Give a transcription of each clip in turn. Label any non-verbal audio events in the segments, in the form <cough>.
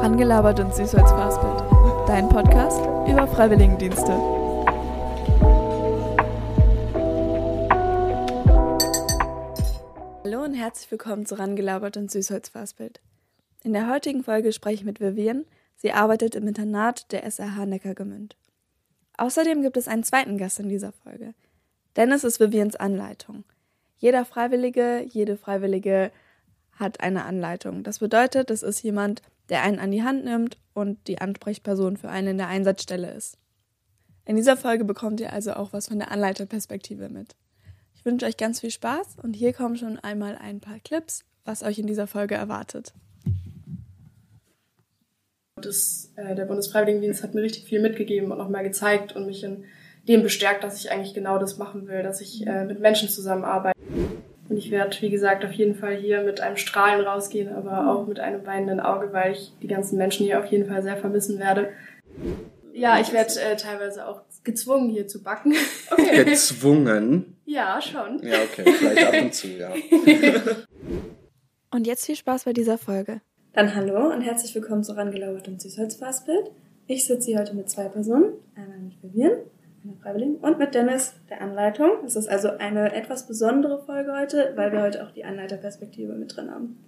Rangelabert und süß als Fastbild. Dein Podcast über Freiwilligendienste. Hallo und herzlich willkommen zu Rangelabert und Süßholz Fastbild. In der heutigen Folge spreche ich mit Vivian. Sie arbeitet im Internat der SRH Neckargemünd. Außerdem gibt es einen zweiten Gast in dieser Folge. Dennis ist Vivians Anleitung. Jeder Freiwillige, jede Freiwillige hat eine Anleitung. Das bedeutet, es ist jemand, der einen an die Hand nimmt und die Ansprechperson für einen in der Einsatzstelle ist. In dieser Folge bekommt ihr also auch was von der Anleiterperspektive mit. Ich wünsche euch ganz viel Spaß und hier kommen schon einmal ein paar Clips, was euch in dieser Folge erwartet. Das, äh, der Bundesfreiwilligendienst hat mir richtig viel mitgegeben und nochmal gezeigt und mich in dem bestärkt, dass ich eigentlich genau das machen will, dass ich äh, mit Menschen zusammenarbeite. Ich werde, wie gesagt, auf jeden Fall hier mit einem Strahlen rausgehen, aber auch mit einem weinenden Auge, weil ich die ganzen Menschen hier auf jeden Fall sehr vermissen werde. Ja, ich werde äh, teilweise auch gezwungen, hier zu backen. Okay. <laughs> Gezwungen? ja, schon. Ja, okay, vielleicht ab und zu, ja. Und jetzt viel Spaß bei dieser Folge. Dann hallo und herzlich willkommen zu Rangelauert und Süßholzfastbild. Ich sitze hier heute mit zwei Personen, einmal mit Vivian Freiwilligen, und mit Dennis, der Anleitung. Es ist also eine etwas besondere Folge heute, weil wir heute auch die Anleiterperspektive mit drin haben.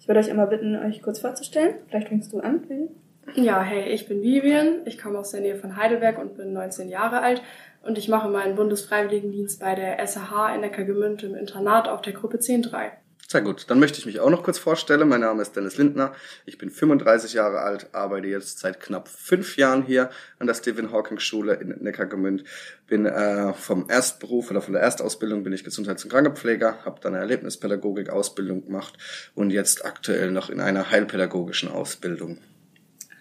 Ich würde euch einmal bitten, euch kurz vorzustellen. Vielleicht fängst du an, Vivian. Ja, hey, ich bin Vivian. Ich komme aus der Nähe von Heidelberg und bin 19 Jahre alt. Und ich mache meinen Bundesfreiwilligendienst bei der SAH in Neckargemünd im Internat auf der Gruppe 10.3. Sehr gut, dann möchte ich mich auch noch kurz vorstellen. Mein Name ist Dennis Lindner. Ich bin 35 Jahre alt, arbeite jetzt seit knapp fünf Jahren hier an der Stephen Hawking Schule in Neckargemünd. Bin äh, vom Erstberuf oder von der Erstausbildung bin ich Gesundheits- und Krankenpfleger, habe dann eine Erlebnispädagogik-Ausbildung gemacht und jetzt aktuell noch in einer heilpädagogischen Ausbildung.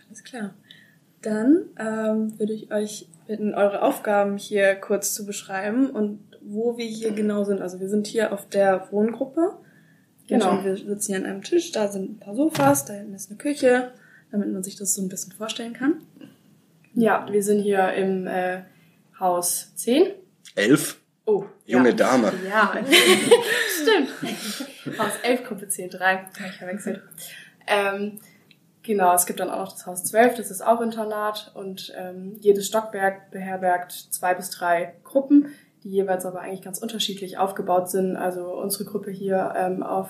Alles klar. Dann ähm, würde ich euch bitten, eure Aufgaben hier kurz zu beschreiben und wo wir hier genau sind. Also wir sind hier auf der Wohngruppe. Genau. Wir sitzen hier an einem Tisch, da sind ein paar Sofas, da hinten ist eine Küche, damit man sich das so ein bisschen vorstellen kann. Ja, wir sind hier im äh, Haus 10. Elf? Oh, Junge ja. Dame. Ja, <laughs> stimmt. Haus 11, Gruppe 10, 3. Habe ich verwechselt. Ähm, genau, es gibt dann auch noch das Haus 12, das ist auch Internat. Und ähm, jedes Stockwerk beherbergt zwei bis drei Gruppen, die jeweils aber eigentlich ganz unterschiedlich aufgebaut sind. Also unsere Gruppe hier ähm, auf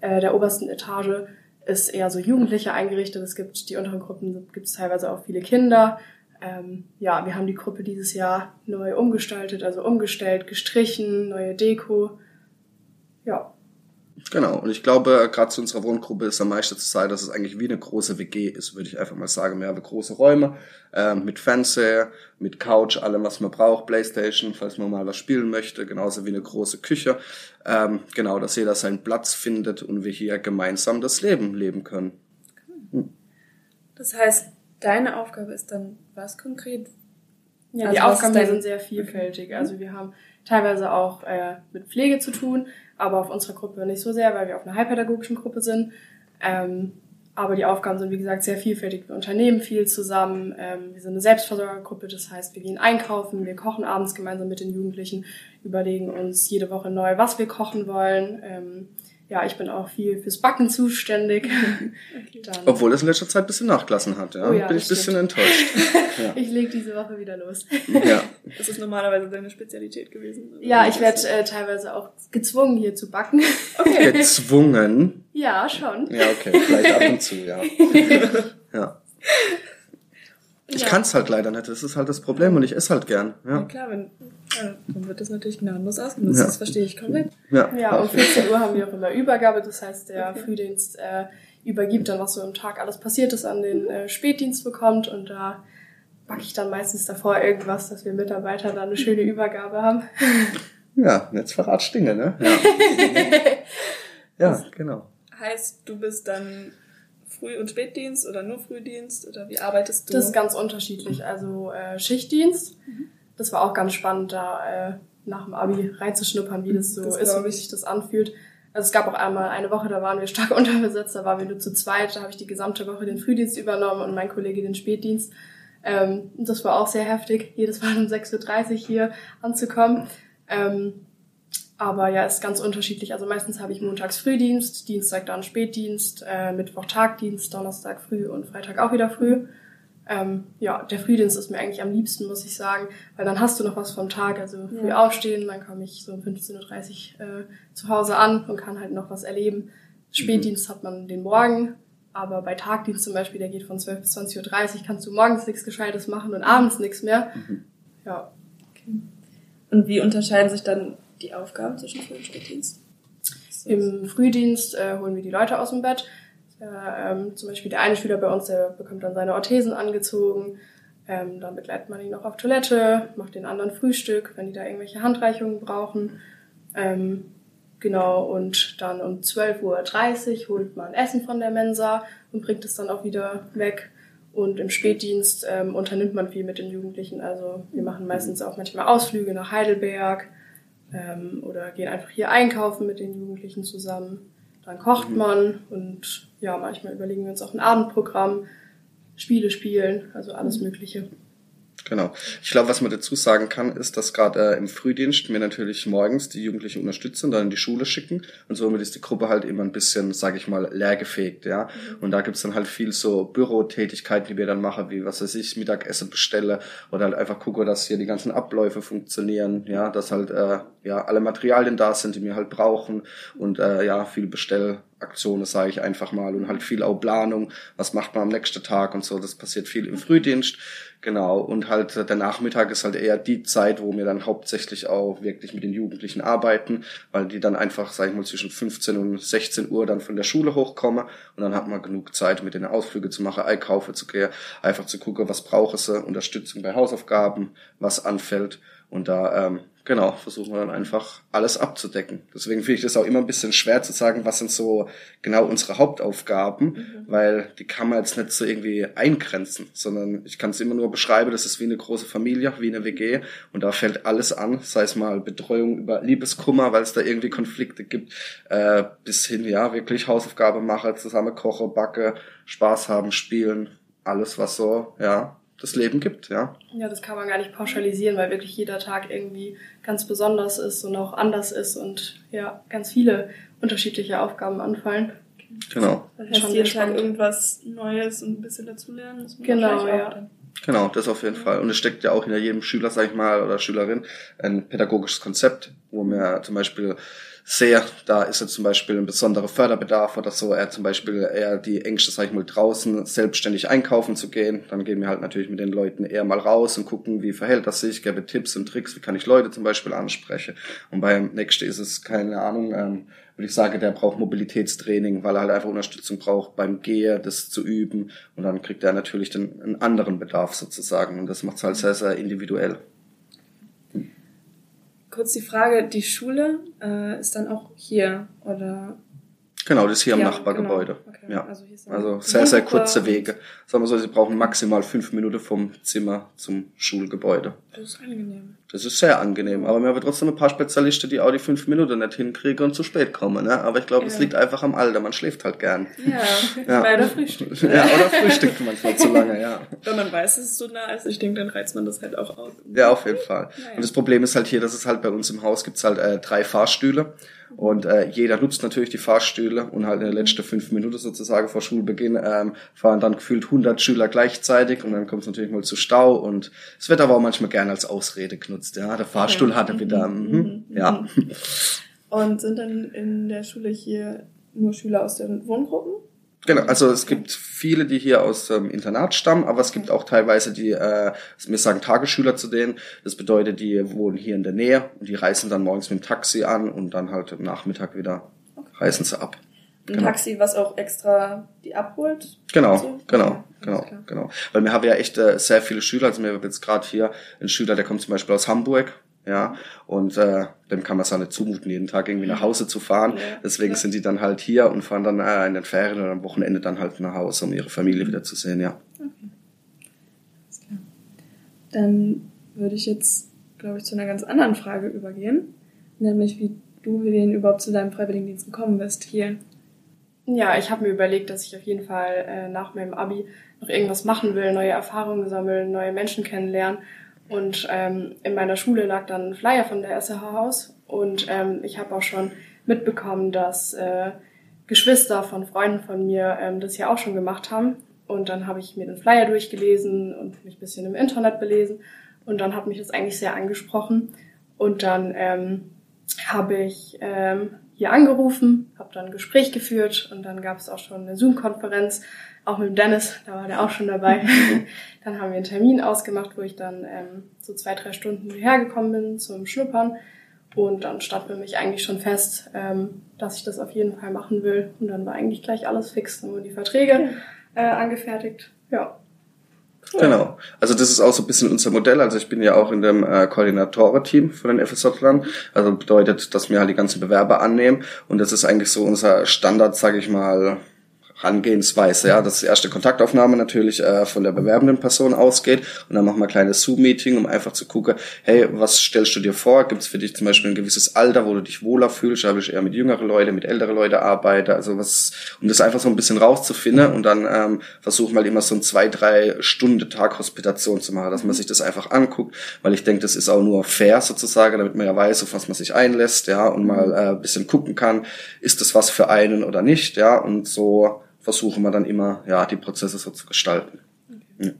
äh, der obersten Etage ist eher so Jugendliche eingerichtet. Es gibt die unteren Gruppen, gibt es teilweise auch viele Kinder. Ähm, ja, wir haben die Gruppe dieses Jahr neu umgestaltet, also umgestellt, gestrichen, neue Deko. Ja, Genau, und ich glaube, gerade zu unserer Wohngruppe ist am meisten zu sagen, dass es eigentlich wie eine große WG ist, würde ich einfach mal sagen. Wir haben große Räume ähm, mit Fernseher, mit Couch, allem, was man braucht, Playstation, falls man mal was spielen möchte, genauso wie eine große Küche. Ähm, genau, dass jeder seinen Platz findet und wir hier gemeinsam das Leben leben können. Das heißt, deine Aufgabe ist dann was konkret? Ja, Also die Aufgaben sind sehr vielfältig. Also wir haben teilweise auch äh, mit Pflege zu tun, aber auf unserer Gruppe nicht so sehr, weil wir auf einer heilpädagogischen Gruppe sind. Ähm, aber die Aufgaben sind, wie gesagt, sehr vielfältig. Wir unternehmen viel zusammen. Ähm, wir sind eine Selbstversorgergruppe, das heißt, wir gehen einkaufen, wir kochen abends gemeinsam mit den Jugendlichen, überlegen uns jede Woche neu, was wir kochen wollen. Ähm, ja, ich bin auch viel fürs Backen zuständig. <laughs> Dann, Obwohl es in letzter Zeit ein bisschen nachgelassen hat, ja. Oh ja, Bin ich ein das bisschen enttäuscht. <laughs> Ja. ich lege diese Woche wieder los. ja. <laughs> Das ist normalerweise deine Spezialität gewesen. Ja, ich werde äh, teilweise auch gezwungen, hier zu backen. Gezwungen. Ja, schon. Ja, okay, vielleicht ab und zu, ja. ja. Ich Ja. kann's halt leider nicht, das ist halt das Problem und ich esse halt gern. Ja, Ja, klar, wenn, ja, dann wird das natürlich gnadenlos ausgenutzt. Ja. Das verstehe ich komplett. ja. Ja, um 14 Uhr haben wir auch immer Übergabe. Das heißt, der Okay. Frühdienst äh, übergibt dann, was so im Tag alles passiert ist, an den äh, Spätdienst bekommt. Und da backe ich dann meistens davor irgendwas, dass wir Mitarbeiter dann eine schöne Übergabe haben. <laughs> Ja, jetzt verratst Dinge, ne? Ja. <laughs> ja, genau. Heißt, du bist dann Früh- und Spätdienst oder nur Frühdienst oder wie arbeitest du? Das ist ganz unterschiedlich. Also äh, Schichtdienst, das war auch ganz spannend, da äh, nach dem Abi reinzuschnuppern, wie das so Das ist und wie ich. sich das anfühlt. Also es gab auch einmal eine Woche, da waren wir stark <laughs> unterbesetzt, da waren wir nur zu zweit, da habe ich die gesamte Woche den Frühdienst übernommen und mein Kollege den Spätdienst. Ähm, das war auch sehr heftig, jedes Mal um 6.30 Uhr hier anzukommen. Ähm, Aber ja, ist ganz unterschiedlich. Also meistens habe ich montags Frühdienst, Dienstag dann Spätdienst, äh, Mittwoch Tagdienst, Donnerstag früh und Freitag auch wieder früh. Ähm, ja, der Frühdienst ist mir eigentlich am liebsten, muss ich sagen, weil dann hast du noch was vom Tag. Also früh Ja. aufstehen, dann komme ich so um 15.30 Uhr äh, zu Hause an und kann halt noch was erleben. Spätdienst hat man den Morgen, aber bei Tagdienst zum Beispiel, der geht von 12 bis 20.30 Uhr, kannst du morgens nichts Gescheites machen und abends nichts mehr. Ja, Und wie unterscheiden sich dann die Aufgaben zwischen Früh- und Spätdienst? Im Frühdienst äh, holen wir die Leute aus dem Bett. Ja, ähm, zum Beispiel der eine Schüler bei uns, der bekommt dann seine Orthesen angezogen. Ähm, dann begleitet man ihn noch auf Toilette, macht den anderen Frühstück, wenn die da irgendwelche Handreichungen brauchen. Ähm, genau, und dann um 12.30 Uhr holt man Essen von der Mensa und bringt es dann auch wieder weg. Und im Spätdienst ähm, unternimmt man viel mit den Jugendlichen. Also wir machen meistens auch manchmal Ausflüge nach Heidelberg ähm, oder gehen einfach hier einkaufen mit den Jugendlichen zusammen. Dann kocht man und ja, manchmal überlegen wir uns auch ein Abendprogramm, Spiele spielen, also alles Mögliche. Genau. Ich glaube, was man dazu sagen kann, ist, dass gerade äh, im Frühdienst wir natürlich morgens die Jugendlichen unterstützen dann in die Schule schicken. Und somit ist die Gruppe halt immer ein bisschen, sage ich mal, leergefegt, ja. Und da gibt's dann halt viel so Bürotätigkeiten, die wir dann machen, wie was weiß ich, Mittagessen bestelle oder halt einfach gucke, dass hier die ganzen Abläufe funktionieren, ja, dass halt äh, ja alle Materialien da sind, die wir halt brauchen und äh, ja, viel Bestellaktionen, sage ich einfach mal, und halt viel auch Planung, was macht man am nächsten Tag und so, das passiert viel im Frühdienst. Genau, und halt äh, der Nachmittag ist halt eher die Zeit, wo wir dann hauptsächlich auch wirklich mit den Jugendlichen arbeiten, weil die dann einfach, sag ich mal, zwischen 15 und 16 Uhr dann von der Schule hochkommen und dann hat man genug Zeit, mit den Ausflüge zu machen, einkaufen zu gehen, einfach zu gucken, was brauchen sie, Unterstützung bei Hausaufgaben, was anfällt und da, ähm, genau, versuchen wir dann einfach alles abzudecken. Deswegen finde ich das auch immer ein bisschen schwer zu sagen, was sind so genau unsere Hauptaufgaben, weil die kann man jetzt nicht so irgendwie eingrenzen, sondern ich kann es immer nur beschreiben, das ist wie eine große Familie, wie eine WG und da fällt alles an, sei es mal Betreuung über Liebeskummer, weil es da irgendwie Konflikte gibt, äh, bis hin, ja, wirklich Hausaufgabe mache, zusammen koche, backe, Spaß haben, spielen, alles was so, ja, das Leben gibt, ja. Ja, das kann man gar nicht pauschalisieren, weil wirklich jeder Tag irgendwie ganz besonders ist und auch anders ist und ja, ganz viele unterschiedliche Aufgaben anfallen. Genau. Das heißt, jeden Tag irgendwas Neues und ein bisschen dazulernen. muss man Genau, ja. dann. Genau, das auf jeden Fall. Und es steckt ja auch hinter jedem Schüler, sag ich mal, oder Schülerin ein pädagogisches Konzept, wo wir zum Beispiel sehr, da ist jetzt zum Beispiel ein besonderer Förderbedarf oder so, er zum Beispiel eher die Ängste, sag ich mal, draußen selbstständig einkaufen zu gehen. Dann gehen wir halt natürlich mit den Leuten eher mal raus und gucken, wie verhält das sich, gebe Tipps und Tricks, wie kann ich Leute zum Beispiel ansprechen. Und beim Nächsten ist es, keine Ahnung, ähm, würde ich sagen, der braucht Mobilitätstraining, weil er halt einfach Unterstützung braucht beim Gehen, das zu üben. Und dann kriegt er natürlich den, einen anderen Bedarf sozusagen. Und das macht es halt sehr, sehr individuell. Kurz die Frage, die Schule äh, ist dann auch hier oder Genau, das ist hier am Ja, Nachbargebäude. genau. Okay. Ja. Also hier ist Also sehr, sehr kurze Wege. Sagen wir so, sie brauchen maximal fünf Minuten vom Zimmer zum Schulgebäude. Das ist angenehm. Das ist sehr angenehm. Aber wir haben trotzdem ein paar Spezialisten, die auch die fünf Minuten nicht hinkriegen und zu spät kommen. Ne? Aber ich glaube, es Ja. liegt einfach am Alter. Man schläft halt gern. Ja, <laughs> Ja. bei der Frühstück. <laughs> Ja, oder frühstückt manchmal zu lange, ja. Wenn man weiß, dass es so nah ist, ich denke, dann reizt man das halt auch aus. Ja, auf jeden Fall. Naja. Und das Problem ist halt hier, dass es halt bei uns im Haus gibt's halt äh, drei Fahrstühle. Und äh, jeder nutzt natürlich die Fahrstühle und halt in den letzten fünf Minuten sozusagen vor Schulbeginn ähm, fahren dann gefühlt 100 Schüler gleichzeitig und dann kommt es natürlich mal zu Stau und es wird aber auch manchmal gerne als Ausrede genutzt. Ja, der Fahrstuhl hat er wieder. Mhm. Ja. Und sind dann in der Schule hier nur Schüler aus den Wohngruppen? Genau, also es gibt viele, die hier aus dem Internat stammen, aber es gibt auch teilweise die, äh, wir sagen Tagesschüler zu denen. Das bedeutet, die wohnen hier in der Nähe und die reisen dann morgens mit dem Taxi an und dann halt am Nachmittag wieder reisen sie ab. Ein Genau. Taxi, was auch extra die abholt? Genau, So? genau, Okay, genau, klar. genau. Weil wir haben ja echt äh, sehr viele Schüler. Also wir haben jetzt gerade hier einen Schüler, der kommt zum Beispiel aus Hamburg, ja, und äh, dem kann man es auch nicht zumuten, jeden Tag irgendwie nach Hause zu fahren. Ja, Deswegen sind die dann halt hier und fahren dann äh, in den Ferien oder am Wochenende dann halt nach Hause, um ihre Familie wieder zu sehen, ja. Alles klar. Dann würde ich jetzt, glaube ich, zu einer ganz anderen Frage übergehen. Nämlich, wie du, Vivian, überhaupt zu deinem Freiwilligendienst gekommen bist hier. Ja, ich habe mir überlegt, dass ich auf jeden Fall äh, nach meinem Abi noch irgendwas machen will, neue Erfahrungen sammeln, neue Menschen kennenlernen. Und ähm, in meiner Schule lag dann ein Flyer von der SRH aus Und ähm, ich habe auch schon mitbekommen, dass äh, Geschwister von Freunden von mir ähm, das ja auch schon gemacht haben. Und dann habe ich mir den Flyer durchgelesen und mich ein bisschen im Internet belesen. Und dann hat mich das eigentlich sehr angesprochen. Und dann ähm, habe ich ähm, hier angerufen, habe dann ein Gespräch geführt und dann gab es auch schon eine Zoom-Konferenz, auch mit Dennis, da war der auch schon dabei. <laughs> dann haben wir einen Termin ausgemacht, wo ich dann ähm, so zwei, drei Stunden hierher gekommen bin zum Schnuppern. Und dann stand für mich eigentlich schon fest, ähm, dass ich das auf jeden Fall machen will. Und dann war eigentlich gleich alles fix. Dann wurden die Verträge äh, angefertigt. Ja. Genau. Also das ist auch so ein bisschen unser Modell. Also ich bin ja auch in dem äh, Koordinatorenteam von den FSJ-Lern. Also bedeutet, dass wir halt die ganzen Bewerber annehmen. Und das ist eigentlich so unser Standard, sage ich mal, Herangehensweise, ja, dass die erste Kontaktaufnahme natürlich äh, von der bewerbenden Person ausgeht und dann machen wir ein kleines Zoom-Meeting, um einfach zu gucken, hey, was stellst du dir vor? Gibt es für dich zum Beispiel ein gewisses Alter, wo du dich wohler fühlst? Habe ich eher mit jüngeren Leuten, mit älteren Leuten arbeite, also was, um das einfach so ein bisschen rauszufinden und dann ähm, versuchen wir halt immer so ein zwei, drei Stunden Tag Hospitation zu machen, dass man sich das einfach anguckt, weil ich denke, das ist auch nur fair sozusagen, damit man ja weiß, auf was man sich einlässt, ja, und mal äh, ein bisschen gucken kann, ist das was für einen oder nicht, ja, und so versuchen wir dann immer, ja, die Prozesse so zu gestalten. Okay. Ja.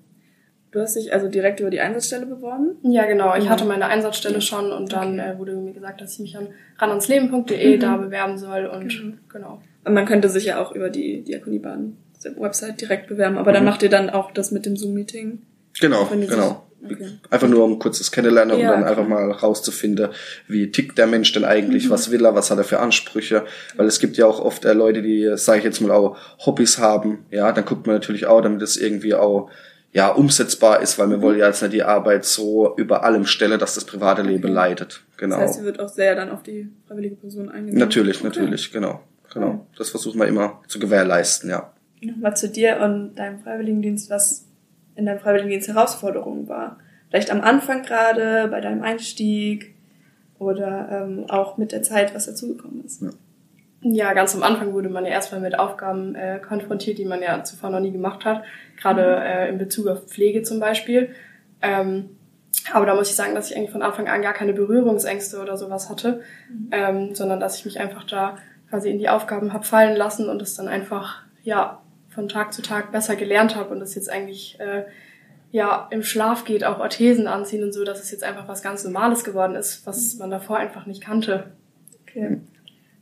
Du hast dich also direkt über die Einsatzstelle beworben? Ja, genau. Ich hatte meine Einsatzstelle schon und dann okay. äh, wurde mir gesagt, dass ich mich an ranansLeben.de mhm. da bewerben soll und mhm. genau. Und man könnte sich ja auch über die Diakoniebahn Website direkt bewerben, aber dann mhm. macht ihr dann auch das mit dem Zoom-Meeting? Genau, genau. Okay. Einfach nur um kurzes Kennenlernen, ja, um dann einfach mal rauszufinden, wie tickt der Mensch denn eigentlich, mhm. was will er, was hat er für Ansprüche. Weil es gibt ja auch oft äh, Leute, die, sage ich jetzt mal, auch Hobbys haben. Ja, dann guckt man natürlich auch, damit es irgendwie auch ja umsetzbar ist, weil wir mhm. wollen ja jetzt nicht die Arbeit so über allem stellen, dass das private Leben okay. leidet. Genau. Das heißt, sie wird auch sehr dann auf die freiwillige Person eingegangen. Natürlich, okay. natürlich, genau. Genau. Das versuchen wir immer zu gewährleisten, ja. Nochmal zu dir und deinem Freiwilligendienst, was in deinem Freiwilligendienst Herausforderung war. Vielleicht am Anfang gerade, bei deinem Einstieg oder ähm, auch mit der Zeit, was dazugekommen ist. Ja. ja. ganz am Anfang wurde man ja erstmal mit Aufgaben äh, konfrontiert, die man ja zuvor noch nie gemacht hat, gerade mhm. äh, in Bezug auf Pflege zum Beispiel. Ähm, aber da muss ich sagen, dass ich eigentlich von Anfang an gar keine Berührungsängste oder sowas hatte, mhm. ähm, sondern dass ich mich einfach da quasi in die Aufgaben hab fallen lassen und es dann einfach ja von Tag zu Tag besser gelernt habe und das jetzt eigentlich äh, ja im Schlaf geht, auch Orthesen anziehen und so, dass es jetzt einfach was ganz Normales geworden ist, was man davor einfach nicht kannte. Okay.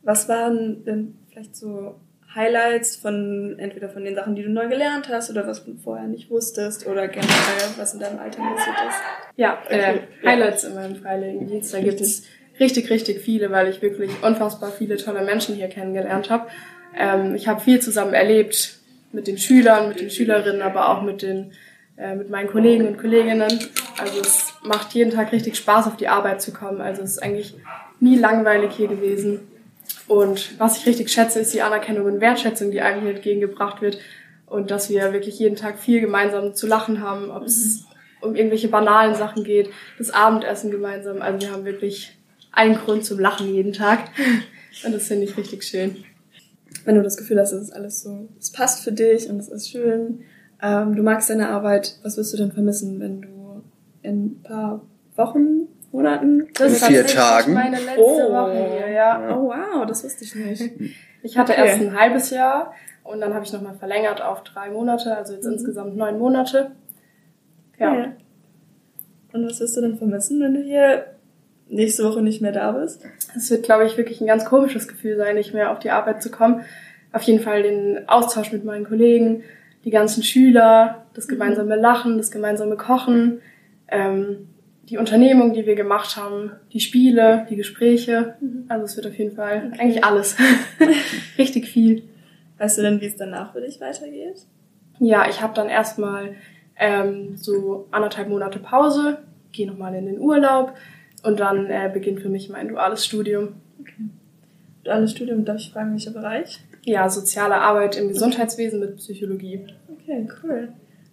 Was waren denn vielleicht so Highlights von entweder von den Sachen, die du neu gelernt hast oder was du vorher nicht wusstest oder generell, was in deinem Alltag passiert ist? Ja, äh, okay. äh, Highlights in meinem Freiwilligendienst, da gibt es richtig, richtig viele, weil ich wirklich unfassbar viele tolle Menschen hier kennengelernt habe. Ähm, ich habe viel zusammen erlebt, mit den Schülern, mit den Schülerinnen, aber auch mit den äh, mit meinen Kollegen und Kolleginnen. Also es macht jeden Tag richtig Spaß, auf die Arbeit zu kommen. Also es ist eigentlich nie langweilig hier gewesen. Und was ich richtig schätze, ist die Anerkennung und Wertschätzung, die einem hier entgegengebracht wird. Und dass wir wirklich jeden Tag viel gemeinsam zu lachen haben, ob es um irgendwelche banalen Sachen geht, das Abendessen gemeinsam. Also wir haben wirklich einen Grund zum Lachen jeden Tag. Und das finde ich richtig schön wenn du das Gefühl hast, es ist alles so, es passt für dich und es ist schön, ähm, du magst deine Arbeit, was wirst du denn vermissen, wenn du in ein paar Wochen, Monaten? Das ist vier Tagen. meine letzte oh. Woche hier, ja. Oh wow, das wusste ich nicht. Ich hatte okay. erst ein halbes Jahr und dann habe ich nochmal verlängert auf drei Monate, also jetzt mhm. insgesamt neun Monate. Ja. Okay. Und was wirst du denn vermissen, wenn du hier nächste Woche nicht mehr da bist? Es wird, glaube ich, wirklich ein ganz komisches Gefühl sein, nicht mehr auf die Arbeit zu kommen. Auf jeden Fall den Austausch mit meinen Kollegen, die ganzen Schüler, das mhm. gemeinsame Lachen, das gemeinsame Kochen, ähm, die Unternehmung, die wir gemacht haben, die Spiele, die Gespräche. Mhm. Also es wird auf jeden Fall okay. eigentlich alles. <laughs> Richtig viel. Weißt du denn, wie es danach für dich weitergeht? Ja, ich habe dann erstmal ähm, so anderthalb Monate Pause, gehe nochmal in den Urlaub, und dann äh, beginnt für mich mein duales Studium. Okay. Duales Studium, darf ich fragen, welcher Bereich? Ja, soziale Arbeit im Gesundheitswesen mit Psychologie. Okay, cool.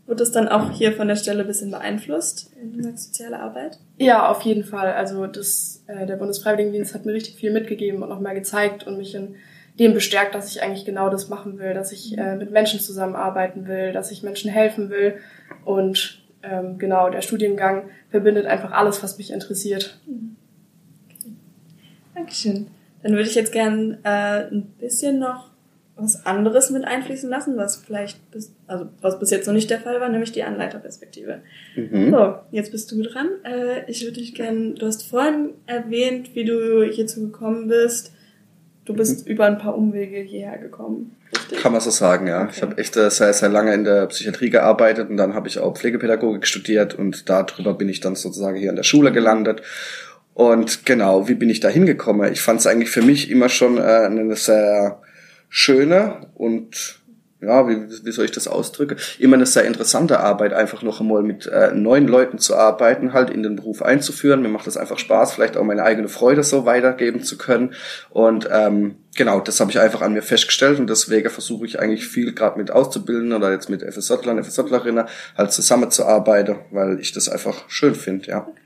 Wird das dann auch hier von der Stelle ein bisschen beeinflusst, in der soziale Arbeit? Ja, auf jeden Fall. Also das, äh, der Bundesfreiwilligendienst hat mir richtig viel mitgegeben und nochmal gezeigt und mich in dem bestärkt, dass ich eigentlich genau das machen will, dass ich äh, mit Menschen zusammenarbeiten will, dass ich Menschen helfen will und ähm, genau, der Studiengang verbindet einfach alles, was mich interessiert. Dankeschön. Dann würde ich jetzt gern äh, ein bisschen noch was anderes mit einfließen lassen, was vielleicht bis, also was bis jetzt noch nicht der Fall war, nämlich die Anleiterperspektive. Mhm. So, jetzt bist du dran. Äh, ich würde dich gern, du hast vorhin erwähnt, wie du hierzu gekommen bist. Du bist mhm. über ein paar Umwege hierher gekommen. Richtig? Kann man so sagen, ja. Okay. Ich habe echt äh, sehr, sehr lange in der Psychiatrie gearbeitet und dann habe ich auch Pflegepädagogik studiert und darüber bin ich dann sozusagen hier in der Schule gelandet. Und genau, wie bin ich da hingekommen? Ich fand es eigentlich für mich immer schon äh, eine sehr schöne und ja, wie, wie soll ich das ausdrücken? Immer eine sehr interessante Arbeit, einfach noch einmal mit äh, neuen Leuten zu arbeiten, halt in den Beruf einzuführen. Mir macht das einfach Spaß, vielleicht auch meine eigene Freude so weitergeben zu können. Und ähm, genau, das habe ich einfach an mir festgestellt und deswegen versuche ich eigentlich viel gerade mit Auszubildenden oder jetzt mit FSJlern, FSJlerinnen halt zusammenzuarbeiten, weil ich das einfach schön finde, ja. Okay.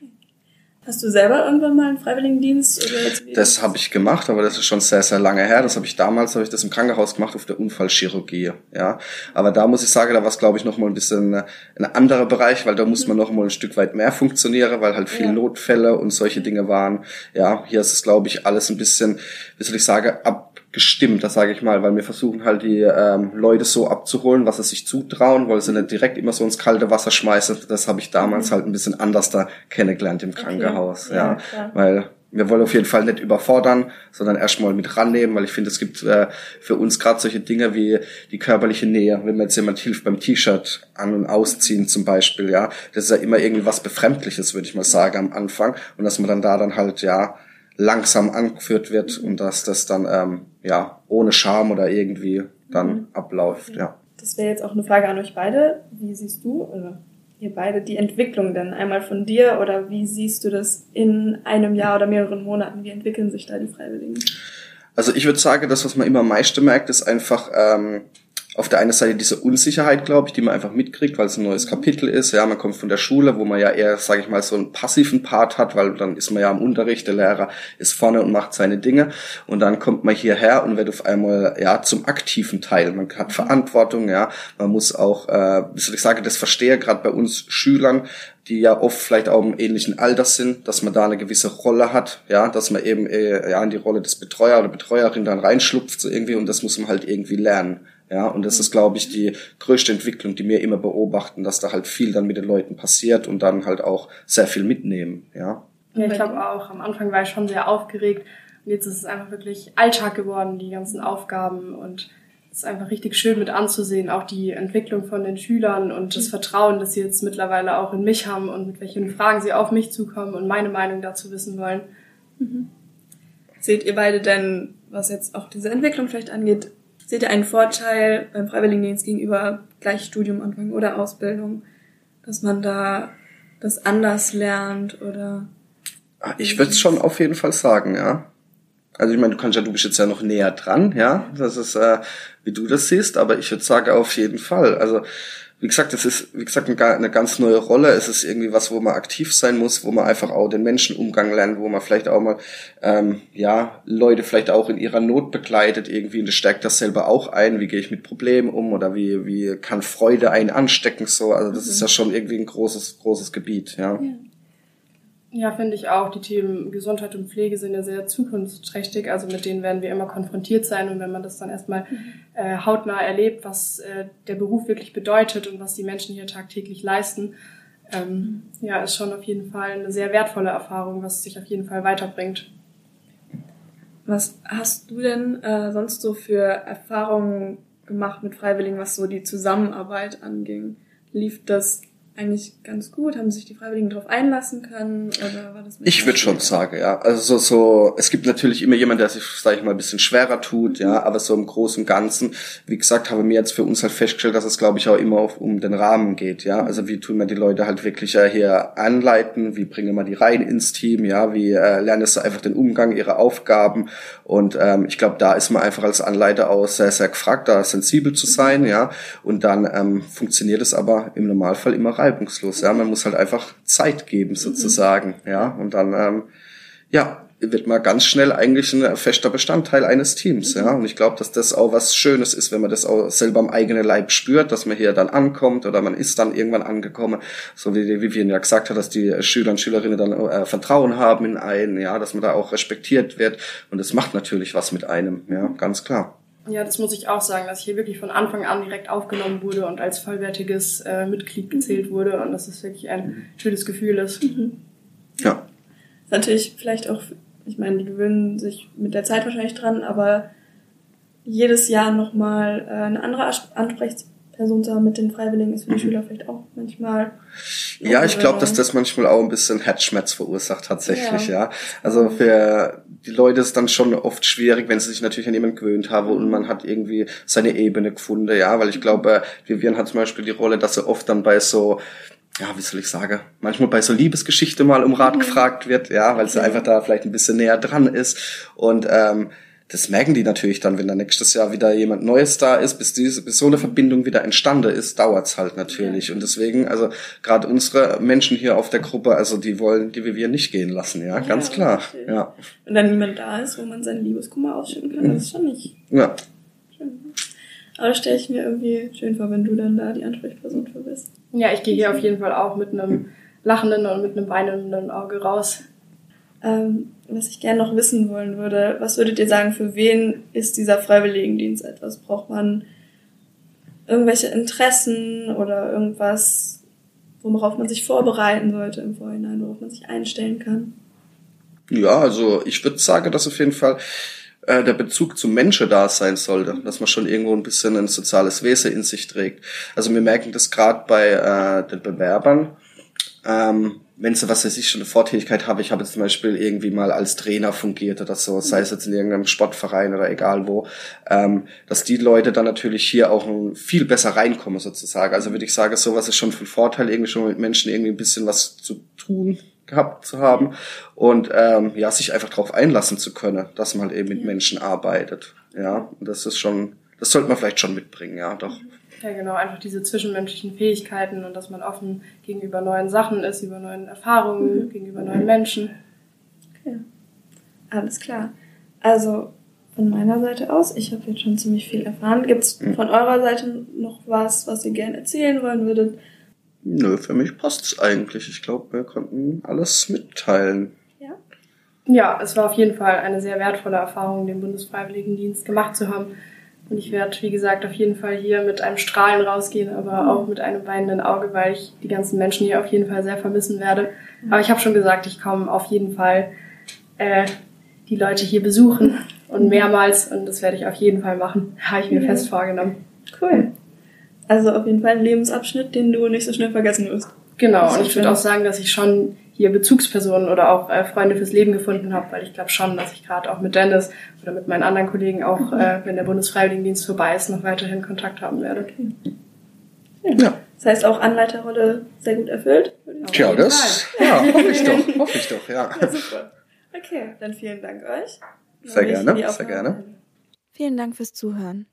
Hast du selber irgendwann mal einen Freiwilligendienst? Oder das habe ich gemacht, aber das ist schon sehr, sehr lange her. Das habe ich damals, habe ich das im Krankenhaus gemacht auf der Unfallchirurgie. Ja, aber da muss ich sagen, da war es glaube ich noch mal ein bisschen ein anderer Bereich, weil da muss man noch mal ein Stück weit mehr funktionieren, weil halt viele ja. Notfälle und solche Dinge waren. Ja, hier ist es glaube ich alles ein bisschen, wie soll ich sagen, ab gestimmt, das sage ich mal, weil wir versuchen halt die ähm, Leute so abzuholen, was sie sich zutrauen, weil sie nicht direkt immer so ins kalte Wasser schmeißen. Das habe ich damals mhm. halt ein bisschen anders da kennengelernt im Krankenhaus, okay. ja, ja weil wir wollen auf jeden Fall nicht überfordern, sondern erstmal mit rannehmen, weil ich finde, es gibt äh, für uns gerade solche Dinge wie die körperliche Nähe, wenn mir jetzt jemand hilft beim T-Shirt an- und ausziehen zum Beispiel, ja, das ist ja immer irgendwie was Befremdliches, würde ich mal sagen, am Anfang. Und dass man dann da dann halt, ja, langsam angeführt wird und dass das dann ähm, ja ohne Scham oder irgendwie dann mhm. abläuft. Ja. Das wäre jetzt auch eine Frage an euch beide. Wie siehst du oder ihr beide die Entwicklung denn einmal von dir oder wie siehst du das in einem Jahr oder mehreren Monaten? Wie entwickeln sich da die Freiwilligen? Also ich würde sagen, das, was man immer am meisten merkt, ist einfach ähm, auf der einen Seite diese Unsicherheit, glaube ich, die man einfach mitkriegt, weil es ein neues Kapitel ist. Ja, man kommt von der Schule, wo man ja eher, sage ich mal, so einen passiven Part hat, weil dann ist man ja am Unterricht, der Lehrer ist vorne und macht seine Dinge. Und dann kommt man hierher und wird auf einmal ja zum aktiven Teil. Man hat Verantwortung, ja, man muss auch, äh, wie soll ich sagen, das verstehe gerade bei uns Schülern, die ja oft vielleicht auch im ähnlichen Alter sind, dass man da eine gewisse Rolle hat, ja, dass man eben äh, ja in die Rolle des Betreuer oder Betreuerin dann reinschlupft so irgendwie und das muss man halt irgendwie lernen. Ja, und das ist, glaube ich, die größte Entwicklung, die wir immer beobachten, dass da halt viel dann mit den Leuten passiert und dann halt auch sehr viel mitnehmen, ja. Ja, ich glaube auch. Am Anfang war ich schon sehr aufgeregt und jetzt ist es einfach wirklich Alltag geworden, die ganzen Aufgaben und es ist einfach richtig schön mit anzusehen, auch die Entwicklung von den Schülern und das Vertrauen, das sie jetzt mittlerweile auch in mich haben und mit welchen Fragen sie auf mich zukommen und meine Meinung dazu wissen wollen. Mhm. Seht ihr beide denn, was jetzt auch diese Entwicklung vielleicht angeht, Seht ihr einen Vorteil beim Freiwilligendienst gegenüber gleich Studium anfangen oder Ausbildung, dass man da das anders lernt oder? Ah, ich würde es schon auf jeden Fall sagen, ja. Also ich meine, du kannst ja, du bist jetzt ja noch näher dran, ja. Das ist, äh, wie du das siehst, aber ich würde sagen auf jeden Fall. Also wie gesagt, es ist, wie gesagt, eine ganz neue Rolle. Es ist irgendwie was, wo man aktiv sein muss, wo man einfach auch den Menschenumgang lernt, wo man vielleicht auch mal, ähm, ja, Leute vielleicht auch in ihrer Not begleitet irgendwie und das stärkt das selber auch ein. Wie gehe ich mit Problemen um oder wie, wie kann Freude einen anstecken so? Also das mhm. ist ja schon irgendwie ein großes, großes Gebiet, ja. ja. Ja, finde ich auch. Die Themen Gesundheit und Pflege sind ja sehr zukunftsträchtig. Also mit denen werden wir immer konfrontiert sein. Und wenn man das dann erstmal mhm. äh, hautnah erlebt, was äh, der Beruf wirklich bedeutet und was die Menschen hier tagtäglich leisten, ähm, ja, ist schon auf jeden Fall eine sehr wertvolle Erfahrung, was sich auf jeden Fall weiterbringt. Was hast du denn äh, sonst so für Erfahrungen gemacht mit Freiwilligen, was so die Zusammenarbeit anging? Lief das eigentlich ganz gut? Haben sich die Freiwilligen darauf einlassen können? Oder war das ich würde schon sagen, ja. Also so, so, es gibt natürlich immer jemand, der sich, sage ich mal, ein bisschen schwerer tut, ja, aber so im Großen und Ganzen, wie gesagt, haben wir jetzt für uns halt festgestellt, dass es, glaube ich, auch immer auf, um den Rahmen geht, ja. Also wie tun wir die Leute halt wirklich äh, hier anleiten, wie bringen wir die rein ins Team, ja, wie äh, lernen sie einfach den Umgang, ihre Aufgaben und ähm, ich glaube, da ist man einfach als Anleiter auch sehr, sehr gefragt, da sensibel zu sein, ja. Und dann ähm, funktioniert es aber im Normalfall immer rein reibungslos. Ja, man muss halt einfach Zeit geben sozusagen. Ja, und dann ähm, ja wird man ganz schnell eigentlich ein fester Bestandteil eines Teams, ja. Und ich glaube, dass das auch was Schönes ist, wenn man das auch selber am eigenen Leib spürt, dass man hier dann ankommt oder man ist dann irgendwann angekommen, so wie die Vivian ja gesagt hat, dass die Schüler und Schülerinnen dann äh, Vertrauen haben in einen, ja, dass man da auch respektiert wird und das macht natürlich was mit einem, ja, ganz klar. Ja, das muss ich auch sagen, dass ich hier wirklich von Anfang an direkt aufgenommen wurde und als vollwertiges äh, Mitglied gezählt wurde und dass es wirklich ein schönes Gefühl ist. Mhm. Ja. Ist natürlich vielleicht auch, ich meine, die gewöhnen sich mit der Zeit wahrscheinlich dran, aber jedes Jahr nochmal äh, eine andere Ansprechperson zu haben mit den Freiwilligen ist für die mhm. Schüler vielleicht auch manchmal. Ja, ich glaube, dass das manchmal auch ein bisschen Herzschmerz verursacht tatsächlich, ja. ja. Also für die Leute ist dann schon oft schwierig, wenn sie sich natürlich an jemanden gewöhnt haben und man hat irgendwie seine Ebene gefunden, ja, weil ich glaube, Vivian hat zum Beispiel die Rolle, dass er oft dann bei so ja, wie soll ich sagen, manchmal bei so Liebesgeschichte mal um Rat mhm. gefragt wird, ja, weil sie einfach da vielleicht ein bisschen näher dran ist. Und ähm, das merken die natürlich dann, wenn da nächstes Jahr wieder jemand Neues da ist, bis diese, bis so eine Verbindung wieder entstanden ist, dauert's halt natürlich. Ja. Und deswegen, also gerade unsere Menschen hier auf der Gruppe, also die wollen die wir nicht gehen lassen, ja, ja ganz klar. Natürlich. Ja. Und dann niemand da ist, wo man seinen Liebeskummer ausschütten kann, das ist schon nicht. Ja. Schön. Aber stelle ich mir irgendwie schön vor, wenn du dann da die Ansprechperson für bist. Ja, ich gehe hier auf jeden Fall auch mit einem lachenden und mit einem weinenden Auge raus. Ähm, was ich gerne noch wissen wollen würde, was würdet ihr sagen, für wen ist dieser Freiwilligendienst etwas? Braucht man irgendwelche Interessen oder irgendwas, worauf man sich vorbereiten sollte im Vorhinein, worauf man sich einstellen kann? Ja, also ich würde sagen, dass auf jeden Fall äh, der Bezug zum Menschen da sein sollte, dass man schon irgendwo ein bisschen ein soziales Wesen in sich trägt. Also wir merken das gerade bei äh, den Bewerbern. Ähm, wenn sie, was weiß ich, schon eine Vortätigkeit habe, ich habe jetzt zum Beispiel irgendwie mal als Trainer fungiert oder so, sei es jetzt in irgendeinem Sportverein oder egal wo, ähm, dass die Leute dann natürlich hier auch viel besser reinkommen sozusagen. Also würde ich sagen, sowas ist schon von Vorteil, irgendwie schon mit Menschen irgendwie ein bisschen was zu tun gehabt zu haben und ähm, ja, sich einfach darauf einlassen zu können, dass man halt eben mit Menschen arbeitet. Ja, und das ist schon, das sollte man vielleicht schon mitbringen, ja, doch. Ja, genau, einfach diese zwischenmenschlichen Fähigkeiten und dass man offen gegenüber neuen Sachen ist, über neuen Erfahrungen, mhm. gegenüber neuen Menschen. Okay. Alles klar. Also von meiner Seite aus, ich habe jetzt schon ziemlich viel erfahren. Gibt es mhm. von eurer Seite noch was, was ihr gerne erzählen wollen würdet? Nö, für mich passt's eigentlich. Ich glaube, wir konnten alles mitteilen. Ja? Ja, es war auf jeden Fall eine sehr wertvolle Erfahrung, den Bundesfreiwilligendienst gemacht zu haben. Und ich werde, wie gesagt, auf jeden Fall hier mit einem Strahlen rausgehen, aber auch mit einem weinenden Auge, weil ich die ganzen Menschen hier auf jeden Fall sehr vermissen werde. Mhm. Aber ich habe schon gesagt, ich komme auf jeden Fall äh, die Leute hier besuchen und mhm. mehrmals und das werde ich auf jeden Fall machen. Habe ich mir ja. fest vorgenommen. Cool. Also auf jeden Fall ein Lebensabschnitt, den du nicht so schnell vergessen wirst. Genau, und ich würde auch sagen, dass ich schon hier Bezugspersonen oder auch äh, Freunde fürs Leben gefunden habe, weil ich glaube schon, dass ich gerade auch mit Dennis oder mit meinen anderen Kollegen auch, äh, wenn der Bundesfreiwilligendienst vorbei ist, noch weiterhin Kontakt haben werde. Okay. Ja. ja. Das heißt auch Anleiterrolle sehr gut erfüllt. Tja, das ja, hoffe ich doch, hoffe ich doch, ja. ja. Super. Okay, dann vielen Dank euch. Sehr gerne, sehr gerne. Vielen Dank fürs Zuhören.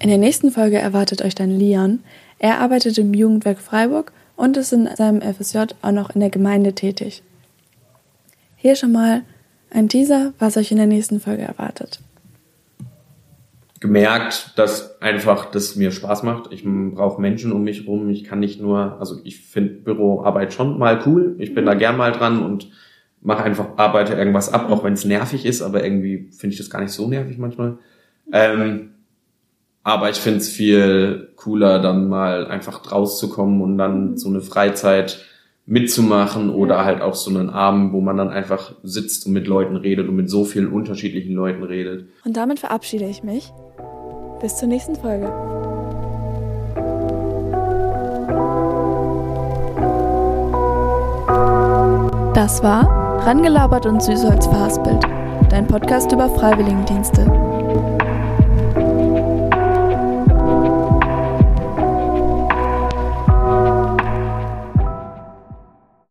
In der nächsten Folge erwartet euch dann Leon. Er arbeitet im Jugendwerk Freiburg und ist in seinem FSJ auch noch in der Gemeinde tätig. Hier schon mal ein Teaser, was euch in der nächsten Folge erwartet. Gemerkt, dass einfach das mir Spaß macht. Ich brauche Menschen um mich rum. Ich kann nicht nur, also ich finde Büroarbeit schon mal cool. Ich bin da gern mal dran und mache einfach, arbeite irgendwas ab, auch wenn es nervig ist, aber irgendwie finde ich das gar nicht so nervig manchmal. Ähm, aber ich finde es viel cooler, dann mal einfach rauszukommen und dann mhm. so eine Freizeit mitzumachen oder halt auch so einen Abend, wo man dann einfach sitzt und mit Leuten redet und mit so vielen unterschiedlichen Leuten redet. Und damit verabschiede ich mich. Bis zur nächsten Folge. Das war Rangelabert und Süßholz verhaspelt, dein Podcast über Freiwilligendienste.